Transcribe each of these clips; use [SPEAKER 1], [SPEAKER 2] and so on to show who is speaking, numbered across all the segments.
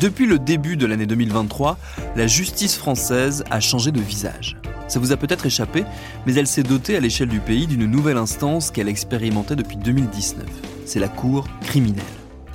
[SPEAKER 1] Depuis le début de l'année 2023, la justice française a changé de visage. Ça vous a peut-être échappé, mais elle s'est dotée à l'échelle du pays d'une nouvelle instance qu'elle expérimentait depuis 2019. C'est la Cour criminelle.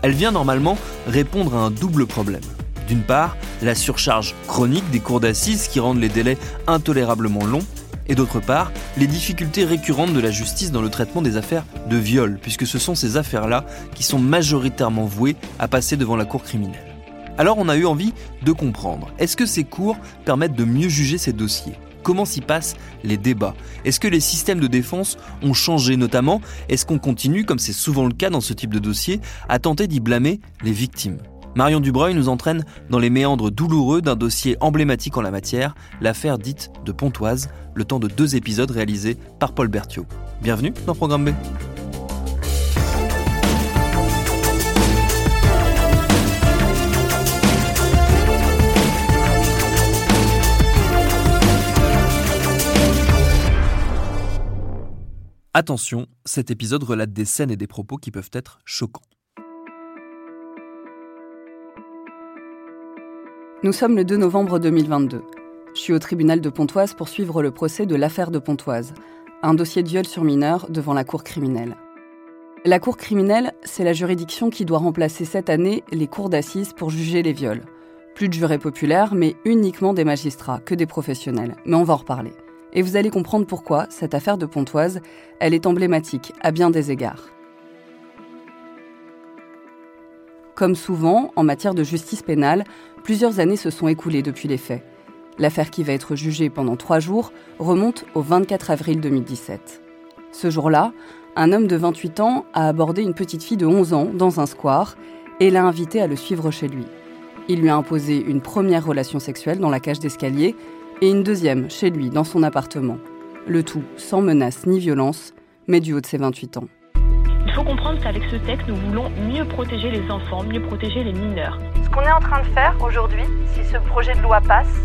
[SPEAKER 1] Elle vient normalement répondre à un double problème. D'une part, la surcharge chronique des cours d'assises qui rendent les délais intolérablement longs, et d'autre part, les difficultés récurrentes de la justice dans le traitement des affaires de viol, puisque ce sont ces affaires-là qui sont majoritairement vouées à passer devant la cour criminelle. Alors on a eu envie de comprendre, est-ce que ces cours permettent de mieux juger ces dossiers? Comment s'y passent les débats? Est-ce que les systèmes de défense ont changé notamment? Est-ce qu'on continue, comme c'est souvent le cas dans ce type de dossier, à tenter d'y blâmer les victimes? Marion Dubreuil nous entraîne dans les méandres douloureux d'un dossier emblématique en la matière, l'affaire dite de Pontoise, le temps de deux épisodes réalisés par Paul Berthiaud. Bienvenue dans Programme B. Attention, cet épisode relate des scènes et des propos qui peuvent être choquants.
[SPEAKER 2] Nous sommes le 2 novembre 2022. Je suis au tribunal de Pontoise pour suivre le procès de l'affaire de Pontoise, un dossier de viol sur mineur devant la cour criminelle. La cour criminelle, c'est la juridiction qui doit remplacer cette année les cours d'assises pour juger les viols. Plus de jurés populaires, mais uniquement des magistrats, que des professionnels. Mais on va en reparler. Et vous allez comprendre pourquoi cette affaire de Pontoise, elle est emblématique à bien des égards. Comme souvent, en matière de justice pénale, plusieurs années se sont écoulées depuis les faits. L'affaire qui va être jugée pendant trois jours remonte au 24 avril 2017. Ce jour-là, un homme de 28 ans a abordé une petite fille de 11 ans dans un square et l'a invitée à le suivre chez lui. Il lui a imposé une première relation sexuelle dans la cage d'escalier et une deuxième chez lui dans son appartement. Le tout sans menace ni violence, mais du haut de ses 28 ans.
[SPEAKER 3] Il faut comprendre qu'avec ce texte, nous voulons mieux protéger les enfants, mieux protéger les mineurs.
[SPEAKER 4] Ce qu'on est en train de faire aujourd'hui, si ce projet de loi passe,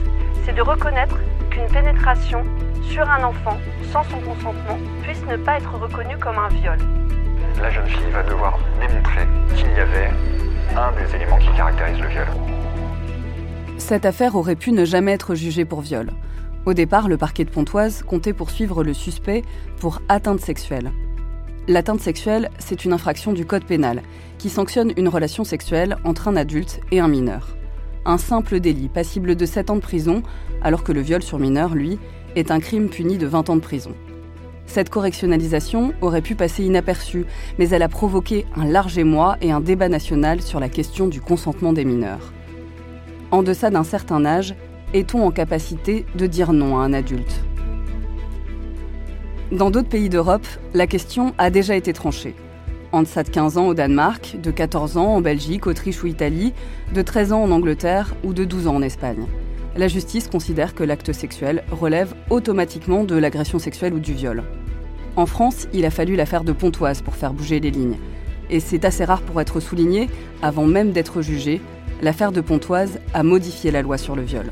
[SPEAKER 4] c'est de reconnaître qu'une pénétration sur un enfant sans son consentement puisse ne pas être reconnue comme un viol.
[SPEAKER 5] La jeune fille va devoir démontrer qu'il y avait un des éléments qui caractérise le viol.
[SPEAKER 2] Cette affaire aurait pu ne jamais être jugée pour viol. Au départ, le parquet de Pontoise comptait poursuivre le suspect pour atteinte sexuelle. L'atteinte sexuelle, c'est une infraction du Code pénal qui sanctionne une relation sexuelle entre un adulte et un mineur. Un simple délit passible de 7 ans de prison, alors que le viol sur mineur, lui, est un crime puni de 20 ans de prison. Cette correctionnalisation aurait pu passer inaperçue, mais elle a provoqué un large émoi et un débat national sur la question du consentement des mineurs. En deçà d'un certain âge, est-on en capacité de dire non à un adulte? Dans d'autres pays d'Europe, la question a déjà été tranchée. En deçà de 15 ans au Danemark, de 14 ans en Belgique, Autriche ou Italie, de 13 ans en Angleterre ou de 12 ans en Espagne. La justice considère que l'acte sexuel relève automatiquement de l'agression sexuelle ou du viol. En France, il a fallu l'affaire de Pontoise pour faire bouger les lignes. Et c'est assez rare pour être souligné, avant même d'être jugé, l'affaire de Pontoise a modifié la loi sur le viol.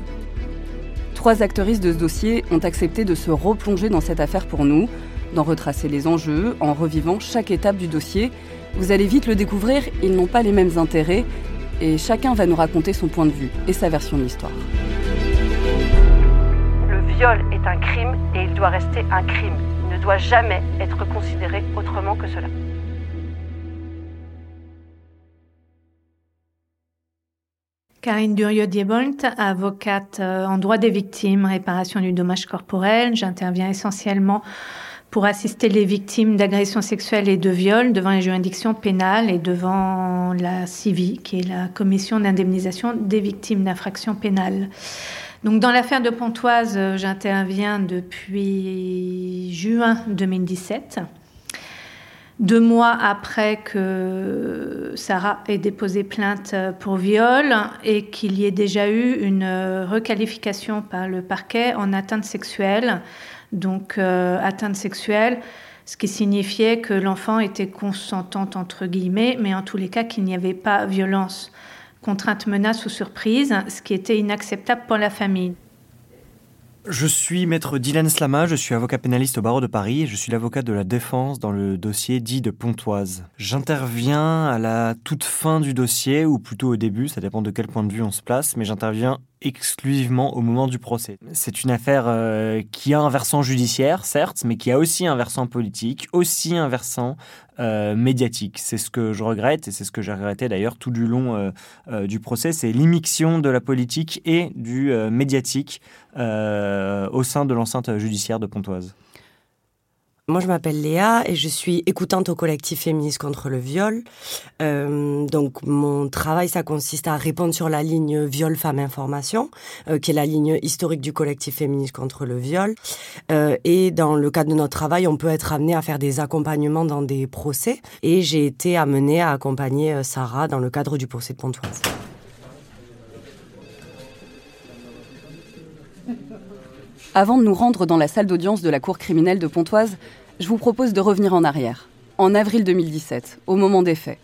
[SPEAKER 2] Trois actrices de ce dossier ont accepté de se replonger dans cette affaire pour nous, d'en retracer les enjeux en revivant chaque étape du dossier. Vous allez vite le découvrir, ils n'ont pas les mêmes intérêts et chacun va nous raconter son point de vue et sa version de l'histoire.
[SPEAKER 4] Le viol est un crime et il doit rester un crime. Il ne doit jamais être considéré autrement que cela.
[SPEAKER 6] Karine Durieux-Diebolt, avocate euh, en droit des victimes, réparation du dommage corporel. J'interviens essentiellement pour assister les victimes d'agressions sexuelles et de viols devant les juridictions pénales et devant la CIVI, qui est la commission d'indemnisation des victimes d'infractions pénales. Donc, dans l'affaire de Pontoise, euh, j'interviens depuis juin 2017. Deux mois après que Sarah ait déposé plainte pour viol et qu'il y ait déjà eu une requalification par le parquet en atteinte sexuelle, donc euh, atteinte sexuelle, ce qui signifiait que l'enfant était consentante entre guillemets, mais en tous les cas qu'il n'y avait pas violence, contrainte, menace ou surprise, ce qui était inacceptable pour la famille.
[SPEAKER 7] Je suis maître Dylan Slama, je suis avocat pénaliste au barreau de Paris et je suis l'avocat de la défense dans le dossier dit de Pontoise. J'interviens à la toute fin du dossier, ou plutôt au début, ça dépend de quel point de vue on se place, mais j'interviens exclusivement au moment du procès. C'est une affaire euh, qui a un versant judiciaire, certes, mais qui a aussi un versant politique, aussi un versant euh, médiatique. C'est ce que je regrette, et c'est ce que j'ai regretté d'ailleurs tout du long euh, du procès, c'est l'immixtion de la politique et du médiatique au sein de l'enceinte judiciaire de Pontoise.
[SPEAKER 8] Moi, je m'appelle Léa et je suis écoutante au collectif féministe contre le viol. Euh, donc, mon travail, ça consiste à répondre sur la ligne viol femmes information, euh, qui est la ligne historique du collectif féministe contre le viol. Euh, et dans le cadre de notre travail, on peut être amené à faire des accompagnements dans des procès. Et j'ai été amenée à accompagner Sarah dans le cadre du procès de Pontoise.
[SPEAKER 2] Avant de nous rendre dans la salle d'audience de la cour criminelle de Pontoise, je vous propose de revenir en arrière, en avril 2017, au moment des faits.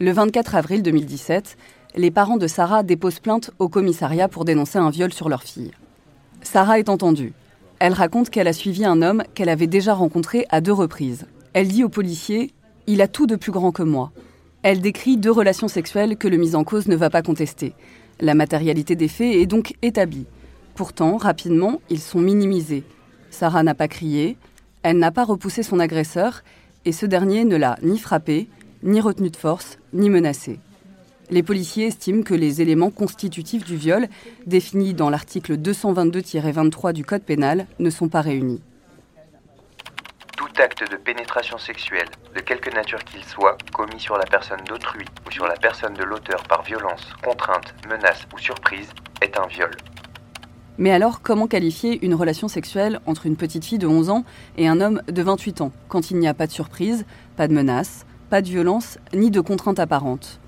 [SPEAKER 2] Le 24 avril 2017, les parents de Sarah déposent plainte au commissariat pour dénoncer un viol sur leur fille. Sarah est entendue. Elle raconte qu'elle a suivi un homme qu'elle avait déjà rencontré à deux reprises. Elle dit au policier Il a tout de plus grand que moi. Elle décrit deux relations sexuelles que le mis en cause ne va pas contester. La matérialité des faits est donc établie. Pourtant, rapidement, ils sont minimisés. Sarah n'a pas crié, elle n'a pas repoussé son agresseur, et ce dernier ne l'a ni frappé, ni retenu de force, ni menacé. Les policiers estiment que les éléments constitutifs du viol, définis dans l'article 222-23 du Code pénal, ne sont pas réunis.
[SPEAKER 9] Tout acte de pénétration sexuelle, de quelque nature qu'il soit, commis sur la personne d'autrui ou sur la personne de l'auteur par violence, contrainte, menace ou surprise, est un viol.
[SPEAKER 2] Mais alors, comment qualifier une relation sexuelle entre une petite fille de 11 ans et un homme de 28 ans, quand il n'y a pas de surprise, pas de menace, pas de violence, ni de contrainte apparente?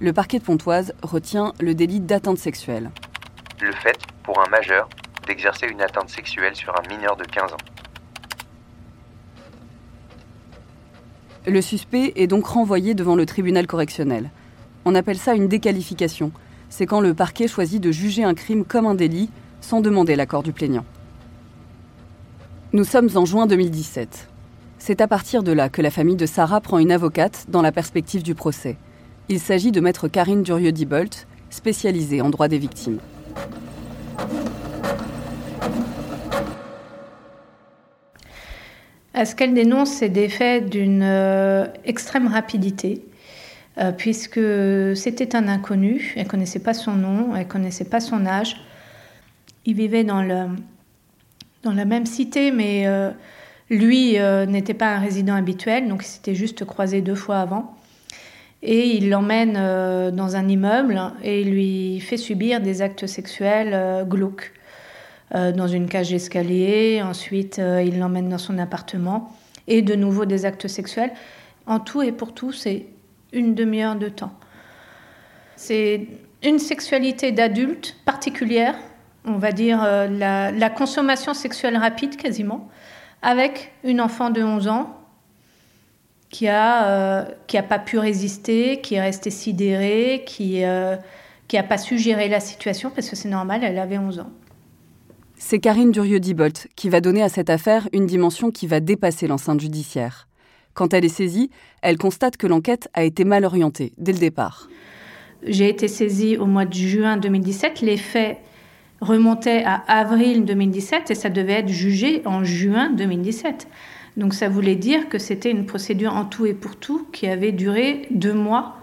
[SPEAKER 2] Le parquet de Pontoise retient le délit d'atteinte sexuelle.
[SPEAKER 9] Le fait, pour un majeur, d'exercer une atteinte sexuelle sur un mineur de 15 ans.
[SPEAKER 2] Le suspect est donc renvoyé devant le tribunal correctionnel. On appelle ça une déqualification. C'est quand le parquet choisit de juger un crime comme un délit sans demander l'accord du plaignant. Nous sommes en juin 2017. C'est à partir de là que la famille de Sarah prend une avocate dans la perspective du procès. Il s'agit de maître Karine Durieux-Dibolt, spécialisée en droit des victimes.
[SPEAKER 6] Ce qu'elle dénonce, c'est des faits d'une euh, extrême rapidité, euh, puisque c'était un inconnu, elle ne connaissait pas son nom, elle ne connaissait pas son âge, il vivait dans, le, dans la même cité, mais euh, lui euh, n'était pas un résident habituel, donc il s'était juste croisé deux fois avant. Et il l'emmène euh, dans un immeuble et lui fait subir des actes sexuels glauques. dans une cage d'escalier, ensuite il l'emmène dans son appartement, et de nouveau des actes sexuels. En tout et pour tout, c'est une demi-heure de temps. C'est une sexualité d'adulte particulière on va dire, euh, la, consommation sexuelle rapide quasiment, avec une enfant de 11 ans qui a, qui a pas pu résister, qui est resté sidéré, qui qui n'a pas su gérer la situation parce que c'est normal, elle avait 11 ans.
[SPEAKER 2] C'est Karine Durieux-Dibolt qui va donner à cette affaire une dimension qui va dépasser l'enceinte judiciaire. Quand elle est saisie, elle constate que l'enquête a été mal orientée dès le départ.
[SPEAKER 6] J'ai été saisie au mois de juin 2017. Les faits remontaient à avril 2017 et ça devait être jugé en juin 2017. Donc ça voulait dire que c'était une procédure en tout et pour tout qui avait duré deux mois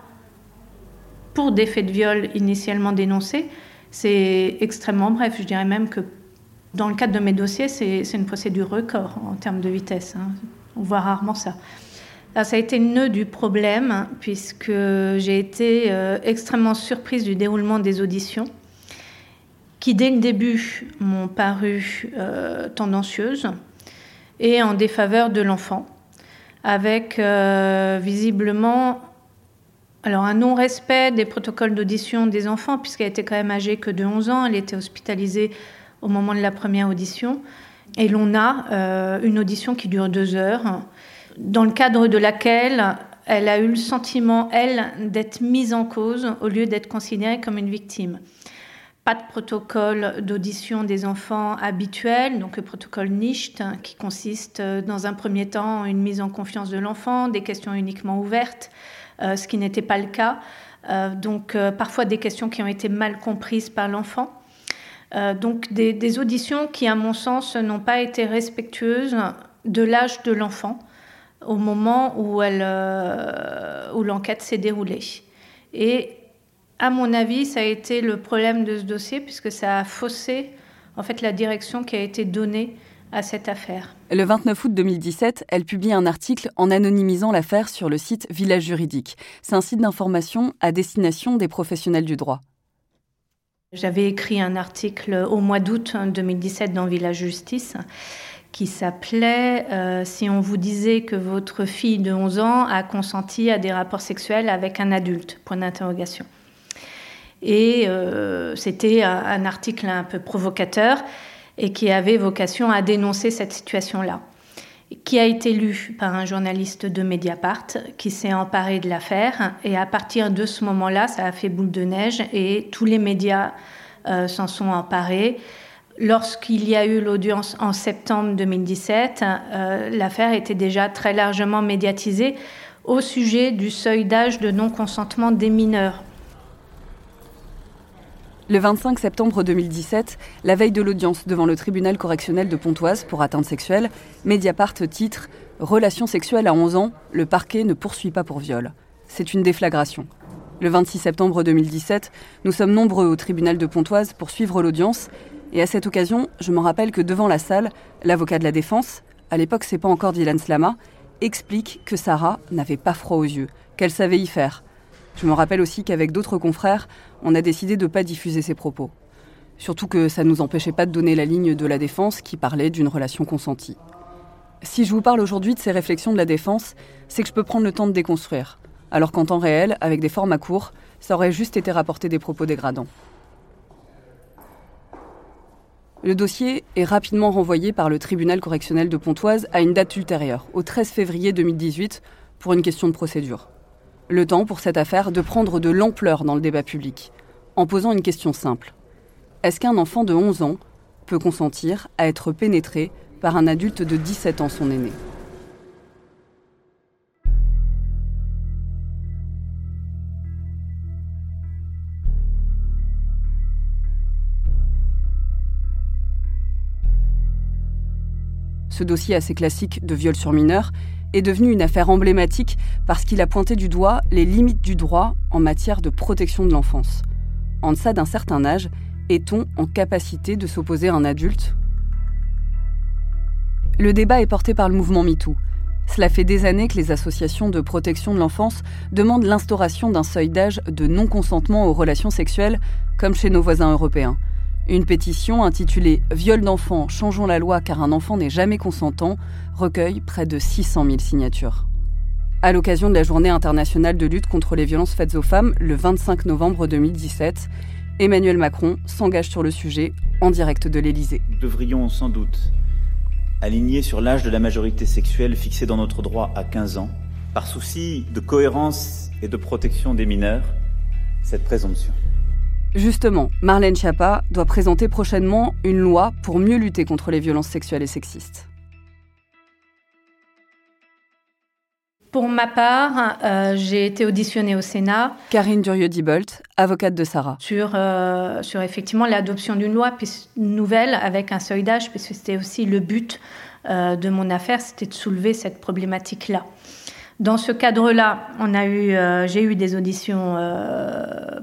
[SPEAKER 6] pour des faits de viol initialement dénoncés, c'est extrêmement bref. Je dirais même que dans le cadre de mes dossiers, c'est une procédure record en termes de vitesse. Hein. On voit rarement ça. ça a été le nœud du problème, puisque j'ai été euh, extrêmement surprise du déroulement des auditions, qui dès le début m'ont paru euh, tendancieuses et en défaveur de l'enfant, avec euh, visiblement alors un non-respect des protocoles d'audition des enfants, puisqu'elle était quand même âgée que de 11 ans, elle était hospitalisée au moment de la première audition. Et l'on a euh, une audition qui dure deux heures, dans le cadre de laquelle elle a eu le sentiment, elle, d'être mise en cause au lieu d'être considérée comme une victime. Pas de protocole d'audition des enfants habituel, donc le protocole NICHT, qui consiste euh, dans un premier temps une mise en confiance de l'enfant, des questions uniquement ouvertes, euh, ce qui n'était pas le cas. Euh, donc parfois des questions qui ont été mal comprises par l'enfant. donc des, auditions qui, à mon sens, n'ont pas été respectueuses de l'âge de l'enfant au moment où, où l'enquête s'est déroulée. Et à mon avis, ça a été le problème de ce dossier puisque ça a faussé en fait la direction qui a été donnée à cette affaire.
[SPEAKER 2] Le 29 août 2017, elle publie un article en anonymisant l'affaire sur le site Village Juridique. C'est un site d'information à destination des professionnels du droit.
[SPEAKER 6] J'avais écrit un article au mois d'août 2017 dans Village Justice qui s'appelait euh, Si on vous disait que votre fille de 11 ans a consenti à des rapports sexuels avec un adulte Point d'interrogation. Et euh, c'était un article un peu provocateur et qui avait vocation à dénoncer cette situation-là, qui a été lu par un journaliste de Mediapart qui s'est emparé de l'affaire. Et à partir de ce moment-là, ça a fait boule de neige et tous les médias euh, s'en sont emparés. Lorsqu'il y a eu l'audience en septembre 2017, euh, l'affaire était déjà très largement médiatisée au sujet du seuil d'âge de non-consentement des mineurs.
[SPEAKER 2] Le 25 septembre 2017, la veille de l'audience devant le tribunal correctionnel de Pontoise pour atteinte sexuelle, Mediapart titre Relation sexuelle à 11 ans, le parquet ne poursuit pas pour viol. C'est une déflagration. Le 26 septembre 2017, nous sommes nombreux au tribunal de Pontoise pour suivre l'audience, et à cette occasion, je me rappelle que devant la salle, l'avocat de la défense, à l'époque c'est pas encore Dylan Slama, explique que Sarah n'avait pas froid aux yeux, qu'elle savait y faire, je me rappelle aussi qu'avec d'autres confrères, on a décidé de ne pas diffuser ces propos. Surtout que ça ne nous empêchait pas de donner la ligne de la défense qui parlait d'une relation consentie. Si je vous parle aujourd'hui de ces réflexions de la défense, c'est que je peux prendre le temps de déconstruire, alors qu'en temps réel, avec des formats courts, ça aurait juste été rapporté des propos dégradants. Le dossier est rapidement renvoyé par le tribunal correctionnel de Pontoise à une date ultérieure, au 13 février 2018, pour une question de procédure. Le temps pour cette affaire de prendre de l'ampleur dans le débat public, en posant une question simple. Est-ce qu'un enfant de 11 ans peut consentir à être pénétré par un adulte de 17 ans son aîné? Ce dossier assez classique de viol sur mineur est devenu une affaire emblématique parce qu'il a pointé du doigt les limites du droit en matière de protection de l'enfance. En deçà d'un certain âge, est-on en capacité de s'opposer à un adulte? Le débat est porté par le mouvement MeToo. Cela fait des années que les associations de protection de l'enfance demandent l'instauration d'un seuil d'âge de non-consentement aux relations sexuelles, comme chez nos voisins européens. Une pétition intitulée Viol d'enfant, changeons la loi car un enfant n'est jamais consentant recueille près de 600 000 signatures. À l'occasion de la journée internationale de lutte contre les violences faites aux femmes, le 25 novembre 2017, Emmanuel Macron s'engage sur le sujet en direct de l'Élysée.
[SPEAKER 10] Nous devrions sans doute aligner sur l'âge de la majorité sexuelle fixé dans notre droit à 15 ans par souci de cohérence et de protection des mineurs, cette présomption.
[SPEAKER 2] Justement, Marlène Schiappa doit présenter prochainement une loi pour mieux lutter contre les violences sexuelles et sexistes.
[SPEAKER 6] Pour ma part, euh, j'ai été auditionnée au Sénat.
[SPEAKER 2] Karine Durieux-Dibolt, avocate de Sarah.
[SPEAKER 6] Sur, euh, sur effectivement l'adoption d'une loi nouvelle avec un seuil d'âge, puisque c'était aussi le but euh, de mon affaire, c'était de soulever cette problématique-là. Dans ce cadre-là, on a eu, j'ai eu des auditions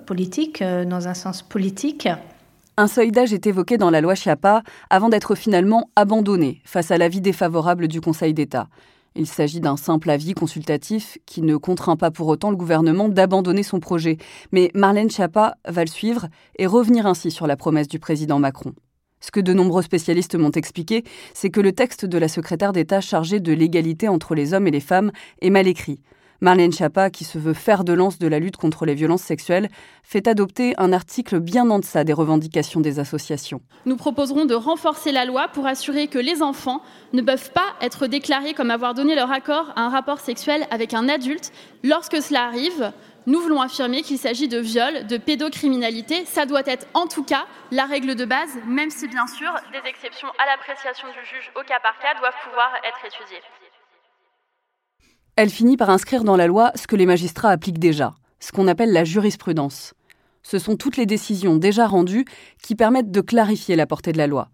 [SPEAKER 6] politiques, dans un sens politique.
[SPEAKER 2] Un seuil d'âge est évoqué dans la loi Chiappa avant d'être finalement abandonné face à l'avis défavorable du Conseil d'État. Il s'agit d'un simple avis consultatif qui ne contraint pas pour autant le gouvernement d'abandonner son projet. Mais Marlène Schiappa va le suivre et revenir ainsi sur la promesse du président Macron. Ce que de nombreux spécialistes m'ont expliqué, c'est que le texte de la secrétaire d'État chargée de l'égalité entre les hommes et les femmes est mal écrit. Marlène Schiappa, qui se veut faire de lance de la lutte contre les violences sexuelles, fait adopter un article bien en deçà des revendications des associations.
[SPEAKER 11] Nous proposerons de renforcer la loi pour assurer que les enfants ne peuvent pas être déclarés comme avoir donné leur accord à un rapport sexuel avec un adulte. Lorsque cela arrive, nous voulons affirmer qu'il s'agit de viol, de pédocriminalité. Ça doit être en tout cas la règle de base, même si bien sûr des exceptions à l'appréciation du juge au cas par cas doivent pouvoir être étudiées.
[SPEAKER 2] Elle finit par inscrire dans la loi ce que les magistrats appliquent déjà, ce qu'on appelle la jurisprudence. Ce sont toutes les décisions déjà rendues qui permettent de clarifier la portée de la loi.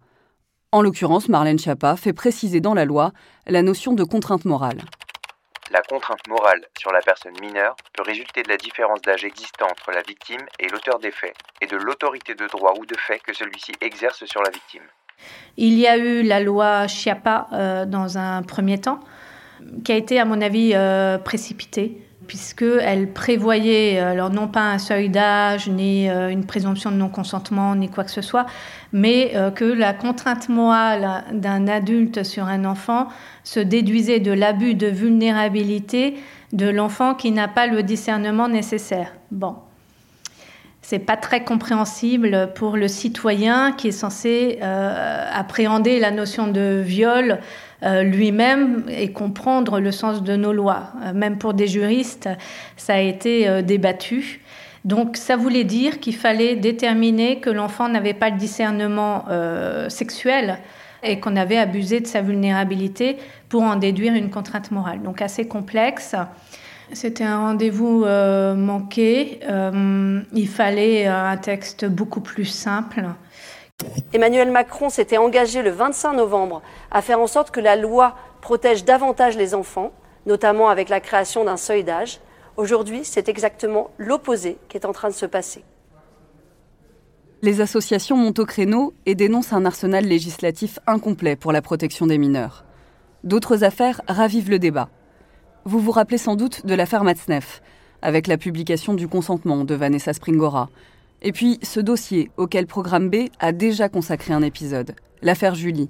[SPEAKER 2] En l'occurrence, Marlène Schiappa fait préciser dans la loi la notion de contrainte morale.
[SPEAKER 9] La contrainte morale sur la personne mineure peut résulter de la différence d'âge existant entre la victime et l'auteur des faits, et de l'autorité de droit ou de fait que celui-ci exerce sur la victime.
[SPEAKER 6] Il y a eu la loi Chiappa euh, dans un premier temps, qui a été, à mon avis, euh, précipitée, puisqu'elle prévoyait, euh, alors non pas un seuil d'âge, ni euh, une présomption de non-consentement, ni quoi que ce soit, mais que la contrainte morale d'un adulte sur un enfant se déduisait de l'abus de vulnérabilité de l'enfant qui n'a pas le discernement nécessaire. Bon. C'est pas très compréhensible pour le citoyen qui est censé appréhender la notion de viol euh, lui-même et comprendre le sens de nos lois. Euh, même pour des juristes, ça a été euh, débattu. Donc ça voulait dire qu'il fallait déterminer que l'enfant n'avait pas le discernement sexuel et qu'on avait abusé de sa vulnérabilité pour en déduire une contrainte morale. Donc assez complexe. C'était un rendez-vous manqué. il fallait un texte beaucoup plus simple.
[SPEAKER 4] Emmanuel Macron s'était engagé le 25 novembre à faire en sorte que la loi protège davantage les enfants, notamment avec la création d'un seuil d'âge. Aujourd'hui, c'est exactement l'opposé qui est en train de se passer.
[SPEAKER 2] Les associations montent au créneau et dénoncent un arsenal législatif incomplet pour la protection des mineurs. D'autres affaires ravivent le débat. Vous vous rappelez sans doute de l'affaire Matzneff, avec la publication du consentement de Vanessa Springora, et puis ce dossier auquel Programme B a déjà consacré un épisode, l'affaire Julie.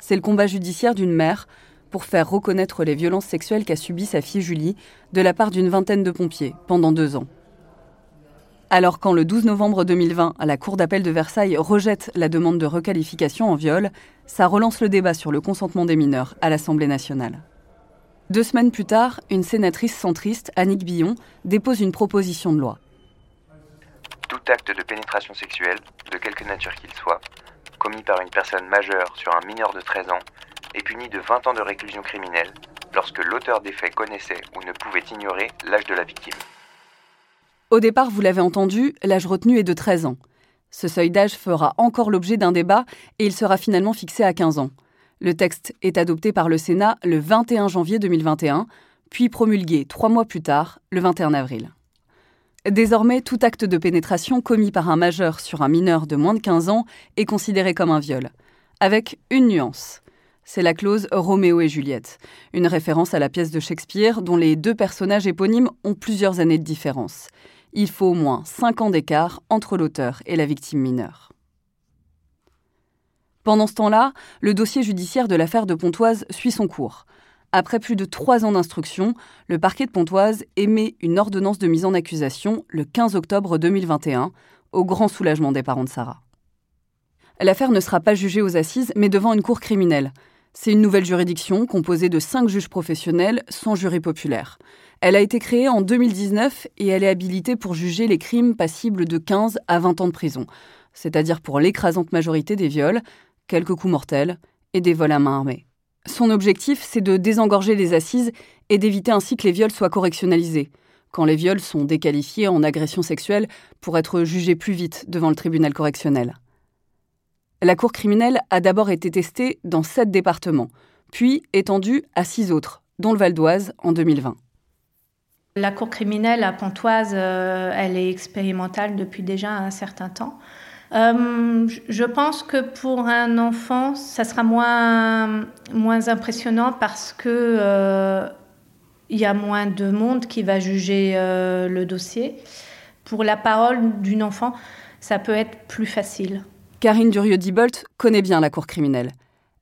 [SPEAKER 2] C'est le combat judiciaire d'une mère pour faire reconnaître les violences sexuelles qu'a subies sa fille Julie de la part d'une vingtaine de pompiers pendant deux ans. Alors quand le 12 novembre 2020, la Cour d'appel de Versailles rejette la demande de requalification en viol, ça relance le débat sur le consentement des mineurs à l'Assemblée nationale. Deux semaines plus tard, une sénatrice centriste, Annick Billon, dépose une proposition de loi
[SPEAKER 9] tout acte de pénétration sexuelle, de quelque nature qu'il soit, commis par une personne majeure sur un mineur de 13 ans, est puni de 20 ans de réclusion criminelle lorsque l'auteur des faits connaissait ou ne pouvait ignorer l'âge de la victime.
[SPEAKER 2] Au départ, vous l'avez entendu, l'âge retenu est de 13 ans. Ce seuil d'âge fera encore l'objet d'un débat et il sera finalement fixé à 15 ans. Le texte est adopté par le Sénat le 21 janvier 2021, puis promulgué trois mois plus tard, le 21 avril. Désormais, tout acte de pénétration commis par un majeur sur un mineur de moins de 15 ans est considéré comme un viol, avec une nuance. C'est la clause Roméo et Juliette, une référence à la pièce de Shakespeare dont les deux personnages éponymes ont plusieurs années de différence. Il faut au moins 5 ans d'écart entre l'auteur et la victime mineure. Pendant ce temps-là, le dossier judiciaire de l'affaire de Pontoise suit son cours. Après plus de trois ans d'instruction, le parquet de Pontoise émet une ordonnance de mise en accusation le 15 octobre 2021, au grand soulagement des parents de Sarah. L'affaire ne sera pas jugée aux assises, mais devant une cour criminelle. C'est une nouvelle juridiction composée de cinq juges professionnels sans jury populaire. Elle a été créée en 2019 et elle est habilitée pour juger les crimes passibles de 15 à 20 ans de prison, c'est-à-dire pour l'écrasante majorité des viols, quelques coups mortels et des vols à main armée. Son objectif, c'est de désengorger les assises et d'éviter ainsi que les viols soient correctionnalisés, quand les viols sont déqualifiés en agression sexuelle pour être jugés plus vite devant le tribunal correctionnel. La Cour criminelle a d'abord été testée dans sept départements, puis étendue à six autres, dont le Val d'Oise en 2020.
[SPEAKER 6] La cour criminelle à Pontoise, euh, elle est expérimentale depuis déjà un certain temps. Euh, je pense que pour un enfant, ça sera moins, moins impressionnant parce que euh, il y a moins de monde qui va juger le dossier. Pour la parole d'une enfant, ça peut être plus facile.
[SPEAKER 2] Karine Durieux-Dibolt connaît bien la cour criminelle.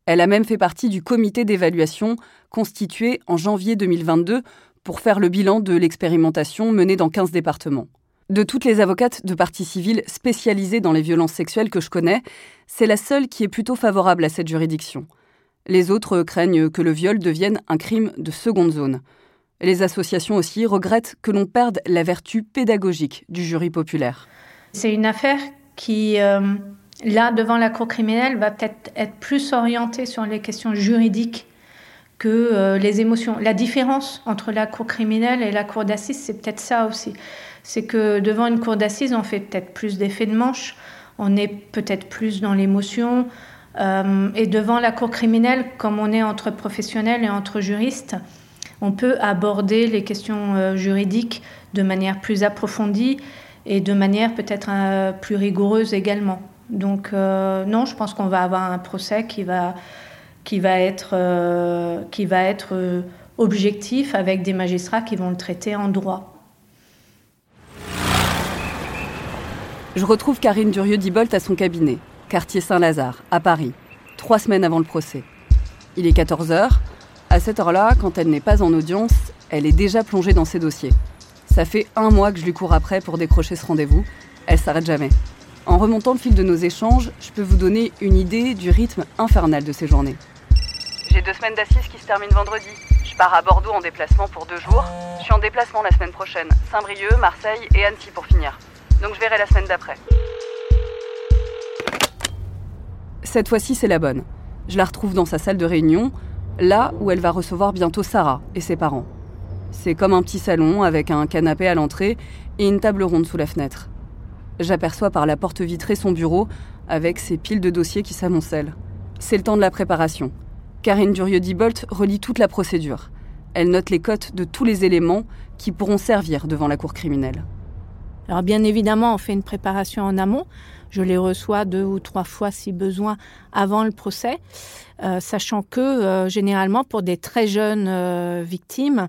[SPEAKER 2] Elle a même fait partie du comité d'évaluation constitué en janvier 2022 pour faire le bilan de l'expérimentation menée dans 15 départements. De toutes les avocates de partie civile spécialisées dans les violences sexuelles que je connais, c'est la seule qui est plutôt favorable à cette juridiction. Les autres craignent que le viol devienne un crime de seconde zone. Les associations aussi regrettent que l'on perde la vertu pédagogique du jury populaire.
[SPEAKER 6] C'est une affaire qui, euh, là, devant la Cour criminelle, va peut-être être plus orientée sur les questions juridiques que euh, les émotions. La différence entre la cour criminelle et la cour d'assises, c'est peut-être ça aussi. C'est que devant une cour d'assises, on fait peut-être plus d'effets de manche, on est peut-être plus dans l'émotion. Euh, et devant la cour criminelle, comme on est entre professionnels et entre juristes, on peut aborder les questions euh, juridiques de manière plus approfondie et de manière peut-être plus rigoureuse également. Donc non, je pense qu'on va avoir un procès qui va qui va être, euh, qui va être euh, objectif avec des magistrats qui vont le traiter en droit.
[SPEAKER 2] Je retrouve Karine Durieux-Dibolt à son cabinet, quartier Saint-Lazare, à Paris, trois semaines avant le procès. Il est 14h. À cette heure-là, quand elle n'est pas en audience, elle est déjà plongée dans ses dossiers. Ça fait un mois que je lui cours après pour décrocher ce rendez-vous. Elle s'arrête jamais. En remontant le fil de nos échanges, je peux vous donner une idée du rythme infernal de ces journées.
[SPEAKER 12] J'ai deux semaines d'assises qui se terminent vendredi. Je pars à Bordeaux en déplacement pour deux jours. Je suis en déplacement la semaine prochaine. Saint-Brieuc, Marseille et Annecy pour finir. Donc je verrai la semaine d'après.
[SPEAKER 2] Cette fois-ci, c'est la bonne. Je la retrouve dans sa salle de réunion, là où elle va recevoir bientôt Sarah et ses parents. C'est comme un petit salon avec un canapé à l'entrée et une table ronde sous la fenêtre. J'aperçois par la porte vitrée son bureau avec ses piles de dossiers qui s'amoncellent. C'est le temps de la préparation. Karine Durieux-Dibolt relie toute la procédure. Elle note les cotes de tous les éléments qui pourront servir devant la cour criminelle.
[SPEAKER 6] Alors bien évidemment, on fait une préparation en amont. Je les reçois deux ou trois fois si besoin avant le procès, euh, sachant que euh, généralement pour des très jeunes euh, victimes,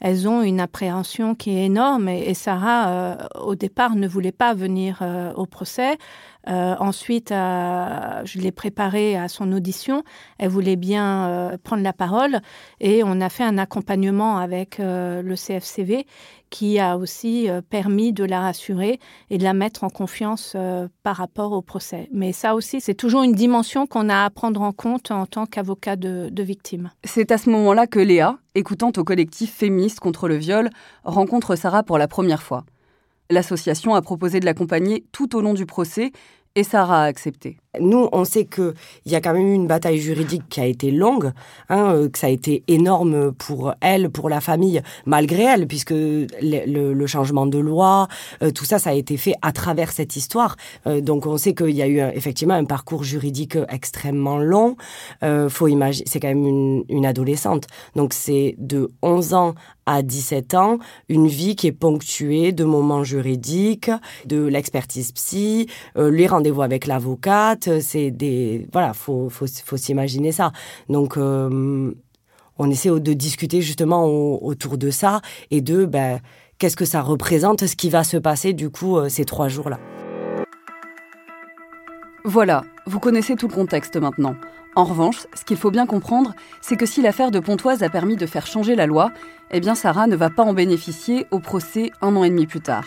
[SPEAKER 6] elles ont une appréhension qui est énorme et, Sarah, au départ, ne voulait pas venir au procès. Euh, ensuite, euh, je l'ai préparée à son audition. Elle voulait bien euh, prendre la parole et on a fait un accompagnement avec le CFCV qui a aussi permis de la rassurer et de la mettre en confiance par rapport au procès. Mais ça aussi, c'est toujours une dimension qu'on a à prendre en compte en tant qu'avocat de, de victime.
[SPEAKER 2] C'est à ce moment-là que Léa, écoutante au collectif féministe contre le viol, rencontre Sarah pour la première fois. L'association a proposé de l'accompagner tout au long du procès et Sarah a accepté.
[SPEAKER 8] Nous, on sait qu'il y a quand même eu une bataille juridique qui a été longue, hein, euh, que ça a été énorme pour elle, pour la famille, malgré elle, puisque le, changement de loi, euh, tout ça, ça a été fait à travers cette histoire. Euh, donc, on sait qu'il y a eu effectivement un parcours juridique extrêmement long. faut imaginer, c'est quand même une, une adolescente. Donc, c'est de 11 ans à 17 ans, une vie qui est ponctuée de moments juridiques, de l'expertise psy, les rendez-vous avec l'avocate, c'est des voilà, faut faut, faut s'imaginer ça. Donc euh, on essaie de discuter justement autour de ça et de ben, qu'est-ce que ça représente, ce qui va se passer du coup euh, ces trois jours-là.
[SPEAKER 2] Voilà, vous connaissez tout le contexte maintenant. En revanche, ce qu'il faut bien comprendre, c'est que si l'affaire de Pontoise a permis de faire changer la loi, eh bien Sarah ne va pas en bénéficier au procès un an et demi plus tard.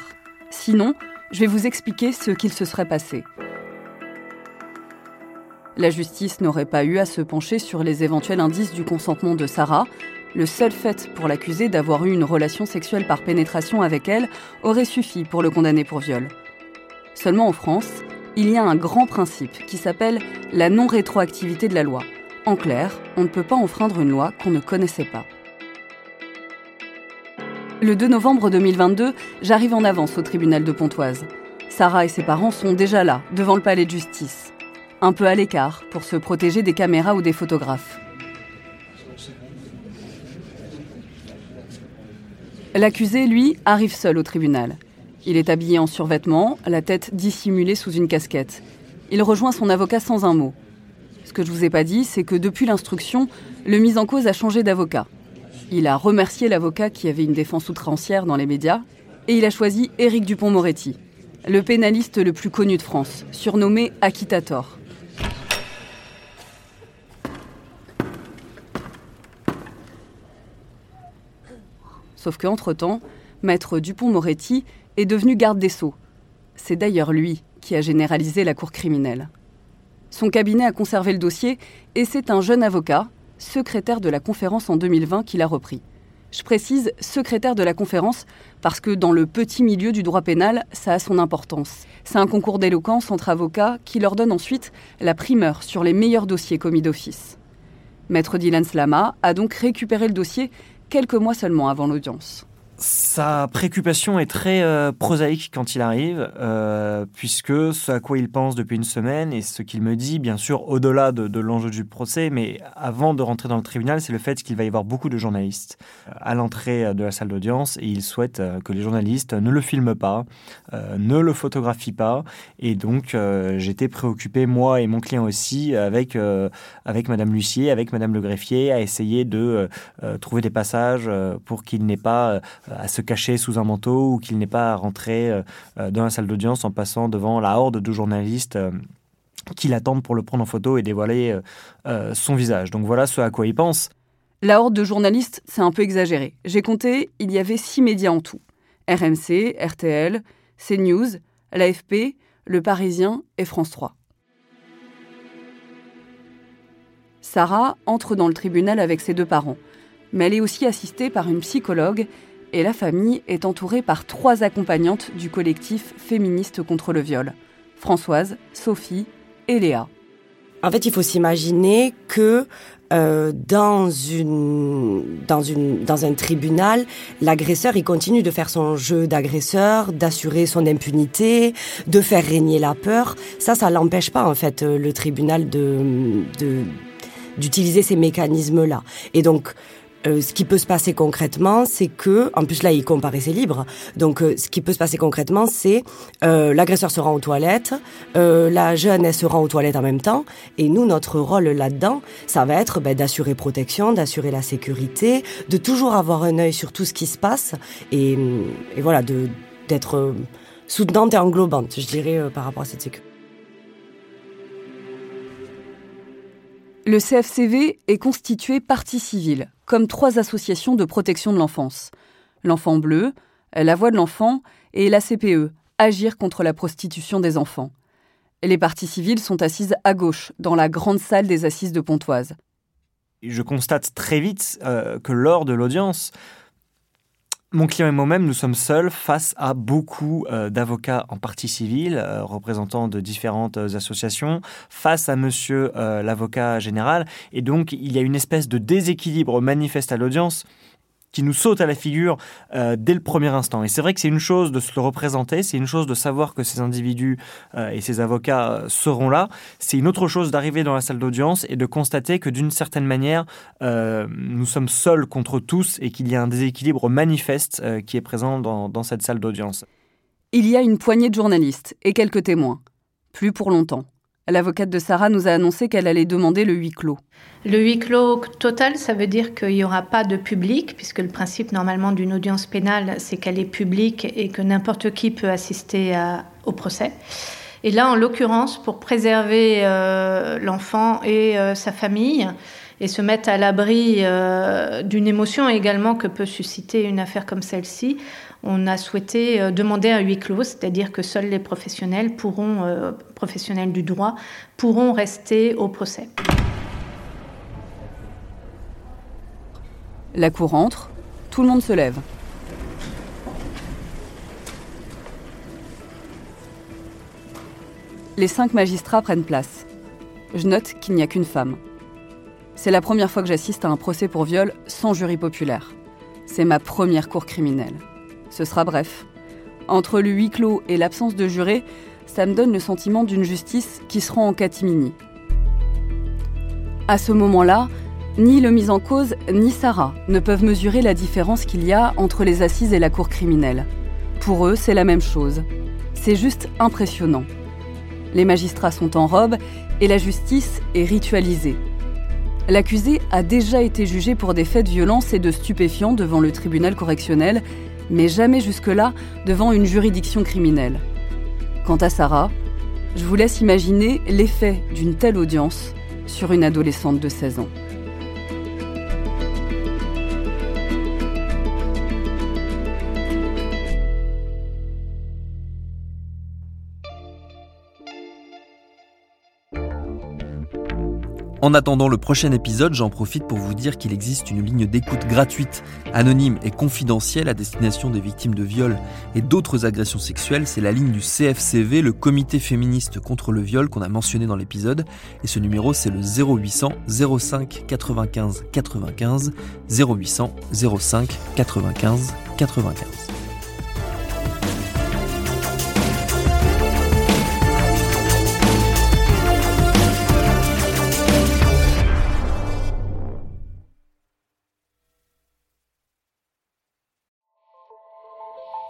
[SPEAKER 2] Sinon, je vais vous expliquer ce qu'il se serait passé. La justice n'aurait pas eu à se pencher sur les éventuels indices du consentement de Sarah. Le seul fait pour l'accusé d'avoir eu une relation sexuelle par pénétration avec elle aurait suffi pour le condamner pour viol. Seulement en France, il y a un grand principe qui s'appelle la non-rétroactivité de la loi. En clair, on ne peut pas enfreindre une loi qu'on ne connaissait pas. Le 2 novembre 2022, j'arrive en avance au tribunal de Pontoise. Sarah et ses parents sont déjà là, devant le palais de justice. Un peu à l'écart, pour se protéger des caméras ou des photographes. L'accusé, lui, arrive seul au tribunal. Il est habillé en survêtement, la tête dissimulée sous une casquette. Il rejoint son avocat sans un mot. Ce que je vous ai pas dit, c'est que depuis l'instruction, le mis en cause a changé d'avocat. Il a remercié l'avocat qui avait une défense outrancière dans les médias et il a choisi Éric Dupont-Moretti, le pénaliste le plus connu de France, surnommé Akitator. Sauf qu'entre-temps, maître Dupont-Moretti est devenu garde des sceaux. C'est d'ailleurs lui qui a généralisé la cour criminelle. Son cabinet a conservé le dossier et c'est un jeune avocat, secrétaire de la conférence en 2020, qui l'a repris. Je précise secrétaire de la conférence parce que dans le petit milieu du droit pénal, ça a son importance. C'est un concours d'éloquence entre avocats qui leur donne ensuite la primeur sur les meilleurs dossiers commis d'office. Maître Dylan Slama a donc récupéré le dossier quelques mois seulement avant l'audience.
[SPEAKER 7] Sa préoccupation est très euh, prosaïque quand il arrive, euh, puisque ce à quoi il pense depuis une semaine et ce qu'il me dit, bien sûr, au-delà de, l'enjeu du procès, mais avant de rentrer dans le tribunal, c'est le fait qu'il va y avoir beaucoup de journalistes euh, à l'entrée de la salle d'audience et il souhaite que les journalistes ne le filment pas, ne le photographient pas. Et donc, j'étais préoccupé, moi et mon client aussi, avec, avec Madame Lucier, avec Madame le greffier, à essayer de trouver des passages pour qu'il n'ait pas à se cacher sous un manteau ou qu'il n'ait pas à rentrer euh, euh, dans la salle d'audience en passant devant la horde de journalistes euh, qui l'attendent pour le prendre en photo et dévoiler son visage. Donc voilà ce à quoi il pense.
[SPEAKER 2] La horde de journalistes, c'est un peu exagéré. J'ai compté, il y avait six médias en tout. RMC, RTL, CNews, l'AFP, Le Parisien et France 3. Sarah entre dans le tribunal avec ses deux parents, mais elle est aussi assistée par une psychologue et la famille est entourée par trois accompagnantes du collectif féministe contre le viol, Françoise, Sophie et Léa.
[SPEAKER 8] En fait, il faut s'imaginer que euh, dans un tribunal, l'agresseur il continue de faire son jeu d'agresseur, d'assurer son impunité, de faire régner la peur. Ça, ça l'empêche pas en fait le tribunal de d'utiliser ces mécanismes là. Et donc euh, ce qui peut se passer concrètement, c'est que, en plus là, il comparaissait libre. Donc, euh, ce qui peut se passer concrètement, c'est euh, l'agresseur se rend aux toilettes, la jeune elle se rend aux toilettes en même temps, et nous, notre rôle là-dedans, ça va être ben, d'assurer protection, d'assurer la sécurité, de toujours avoir un œil sur tout ce qui se passe, et, et voilà, de d'être soutenante et englobante, je dirais, par rapport à cette sécurité.
[SPEAKER 2] Le CFCV est constitué partie civile, comme trois associations de protection de l'enfance. L'Enfant Bleu, La Voix de l'Enfant et la CPE, Agir contre la prostitution des enfants. Les parties civiles sont assises à gauche, dans la grande salle des assises de Pontoise.
[SPEAKER 7] Je constate très vite euh, que lors de l'audience, mon client et moi-même, nous sommes seuls face à beaucoup euh, d'avocats en partie civile, euh, représentants de différentes euh, associations, face à monsieur l'avocat général. Et donc, il y a une espèce de déséquilibre manifeste à l'audience qui nous saute à la figure euh, dès le premier instant. Et c'est vrai que c'est une chose de se le représenter, c'est une chose de savoir que ces individus euh, et ces avocats euh, seront là, c'est une autre chose d'arriver dans la salle d'audience et de constater que d'une certaine manière, nous sommes seuls contre tous et qu'il y a un déséquilibre manifeste qui est présent dans, dans cette salle d'audience.
[SPEAKER 2] Il y a une poignée de journalistes et quelques témoins. Plus pour longtemps. L'avocate de Sarah nous a annoncé qu'elle allait demander le huis clos.
[SPEAKER 6] Le huis clos total, ça veut dire qu'il n'y aura pas de public, puisque le principe normalement d'une audience pénale, c'est qu'elle est publique et que n'importe qui peut assister au procès. Et là, en l'occurrence, pour préserver euh, l'enfant et euh, sa famille, et se mettre à l'abri euh, d'une émotion également que peut susciter une affaire comme celle-ci, on a souhaité demander un huis clos, c'est-à-dire que seuls les professionnels pourront, professionnels du droit, pourront rester au procès.
[SPEAKER 2] La cour entre, tout le monde se lève. Les cinq magistrats prennent place. Je note qu'il n'y a qu'une femme. C'est la première fois que j'assiste à un procès pour viol sans jury populaire. C'est ma première cour criminelle. Ce sera bref. Entre le huis clos et l'absence de juré, ça me donne le sentiment d'une justice qui se rend en catimini. À ce moment-là, ni le mis en cause ni Sarah ne peuvent mesurer la différence qu'il y a entre les assises et la cour criminelle. Pour eux, c'est la même chose. C'est juste impressionnant. Les magistrats sont en robe et la justice est ritualisée. L'accusé a déjà été jugé pour des faits de violence et de stupéfiants devant le tribunal correctionnel, mais jamais jusque-là devant une juridiction criminelle. Quant à Sarah, je vous laisse imaginer l'effet d'une telle audience sur une adolescente de 16 ans.
[SPEAKER 1] En attendant le prochain épisode, j'en profite pour vous dire qu'il existe une ligne d'écoute gratuite, anonyme et confidentielle à destination des victimes de viols et d'autres agressions sexuelles. C'est la ligne du CFCV, le comité féministe contre le viol qu'on a mentionné dans l'épisode. Et ce numéro, c'est le 0800 05 95 95 0800 05 95 95.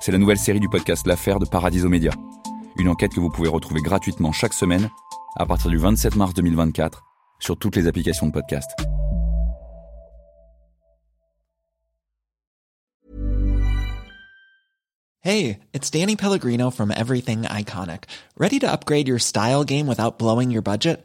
[SPEAKER 13] c'est la nouvelle série du podcast L'affaire de Paradiso Média. Une enquête que vous pouvez retrouver gratuitement chaque semaine à partir du 27 mars 2024 sur toutes les applications de podcast.
[SPEAKER 14] Hey, it's Danny Pellegrino from Everything Iconic. Ready to upgrade your style game without blowing your budget?